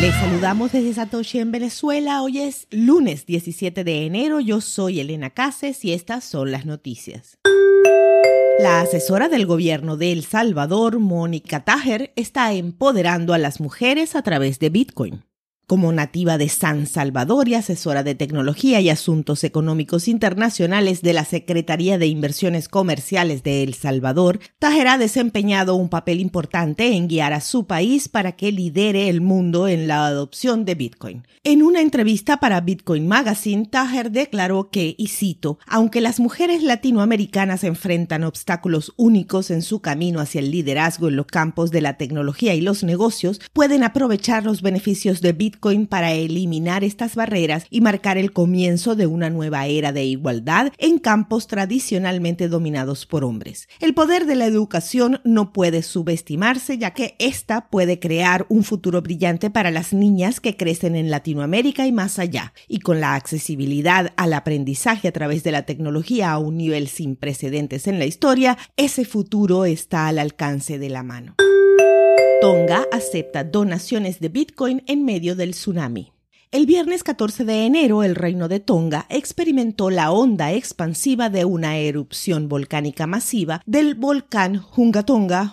Les saludamos desde Satoshi en Venezuela. Hoy es lunes 17 de enero. Yo soy Elena Cases y estas son las noticias. La asesora del gobierno de El Salvador, Mónica Tajer, está empoderando a las mujeres a través de Bitcoin. Como nativa de San Salvador y asesora de tecnología y asuntos económicos internacionales de la Secretaría de Inversiones Comerciales de El Salvador, Tajer ha desempeñado un papel importante en guiar a su país para que lidere el mundo en la adopción de Bitcoin. En una entrevista para Bitcoin Magazine, Tajer declaró que, y cito, aunque las mujeres latinoamericanas enfrentan obstáculos únicos en su camino hacia el liderazgo en los campos de la tecnología y los negocios, pueden aprovechar los beneficios de Bitcoin para eliminar estas barreras y marcar el comienzo de una nueva era de igualdad en campos tradicionalmente dominados por hombres. El poder de la educación no puede subestimarse ya que ésta puede crear un futuro brillante para las niñas que crecen en Latinoamérica y más allá, y con la accesibilidad al aprendizaje a través de la tecnología a un nivel sin precedentes en la historia, ese futuro está al alcance de la mano. Tonga acepta donaciones de Bitcoin en medio del tsunami. El viernes 14 de enero, el reino de Tonga experimentó la onda expansiva de una erupción volcánica masiva del volcán Hunga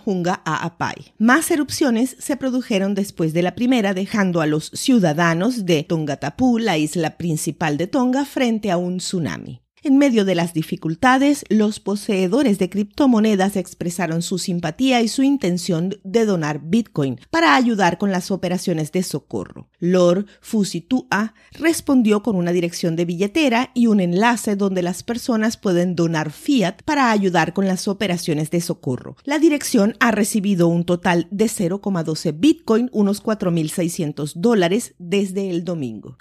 Hunga Aapai. Más erupciones se produjeron después de la primera, dejando a los ciudadanos de Tongatapu, la isla principal de Tonga, frente a un tsunami. En medio de las dificultades, los poseedores de criptomonedas expresaron su simpatía y su intención de donar Bitcoin para ayudar con las operaciones de socorro. Lord Fusitua respondió con una dirección de billetera y un enlace donde las personas pueden donar fiat para ayudar con las operaciones de socorro. La dirección ha recibido un total de 0,12 Bitcoin, unos 4.600 dólares, desde el domingo.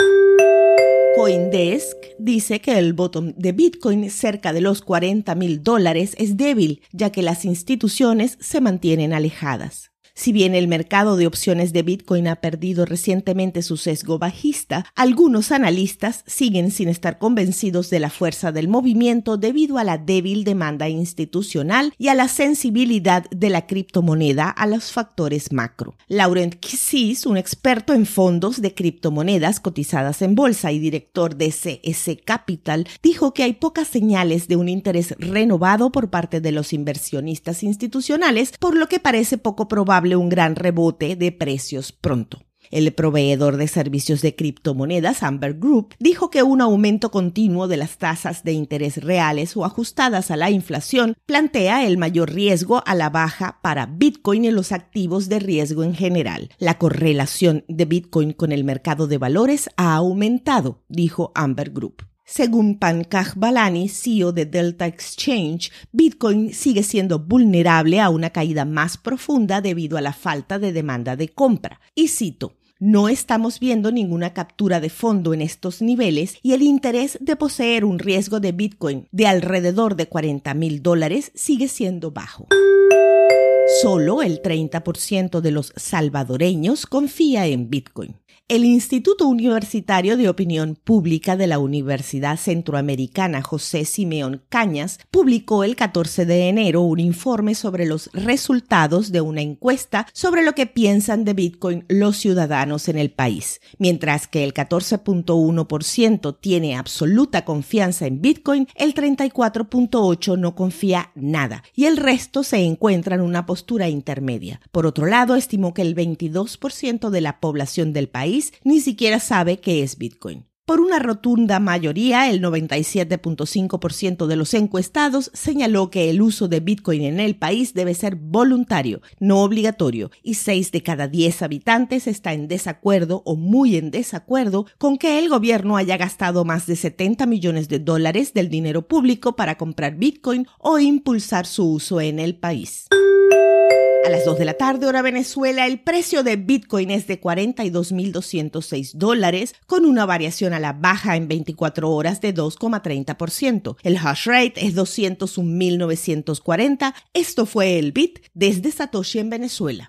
Coindesk dice que el bottom de Bitcoin cerca de los 40 mil dólares es débil, ya que las instituciones se mantienen alejadas. Si bien el mercado de opciones de Bitcoin ha perdido recientemente su sesgo bajista, algunos analistas siguen sin estar convencidos de la fuerza del movimiento debido a la débil demanda institucional y a la sensibilidad de la criptomoneda a los factores macro. Laurent Kissis, un experto en fondos de criptomonedas cotizadas en bolsa y director de CS Capital, dijo que hay pocas señales de un interés renovado por parte de los inversionistas institucionales, por lo que parece poco probable un gran rebote de precios pronto. El proveedor de servicios de criptomonedas Amber Group dijo que un aumento continuo de las tasas de interés reales o ajustadas a la inflación plantea el mayor riesgo a la baja para Bitcoin y los activos de riesgo en general. La correlación de Bitcoin con el mercado de valores ha aumentado, dijo Amber Group. Según Pankaj Balani, CEO de Delta Exchange, Bitcoin sigue siendo vulnerable a una caída más profunda debido a la falta de demanda de compra. Y cito, no estamos viendo ninguna captura de fondo en estos niveles y el interés de poseer un riesgo de Bitcoin de alrededor de 40 mil dólares sigue siendo bajo. Solo el 30% de los salvadoreños confía en Bitcoin. El Instituto Universitario de Opinión Pública de la Universidad Centroamericana José Simeón Cañas publicó el 14 de enero un informe sobre los resultados de una encuesta sobre lo que piensan de Bitcoin los ciudadanos en el país. Mientras que el 14.1% tiene absoluta confianza en Bitcoin, el 34.8% no confía nada y el resto se encuentra en una postura intermedia. Por otro lado, estimó que el 22% de la población del ni siquiera sabe qué es Bitcoin. Por una rotunda mayoría, el 97.5% de los encuestados señaló que el uso de Bitcoin en el país debe ser voluntario, no obligatorio, y 6 de cada 10 habitantes está en desacuerdo o muy en desacuerdo con que el gobierno haya gastado más de 70 millones de dólares del dinero público para comprar Bitcoin o impulsar su uso en el país. A las 2 de la tarde, hora Venezuela, el precio de Bitcoin es de 42.206 dólares, con una variación a la baja en 24 horas de 2,30%. El hash rate es 201.940. Esto fue el Bit desde Satoshi en Venezuela.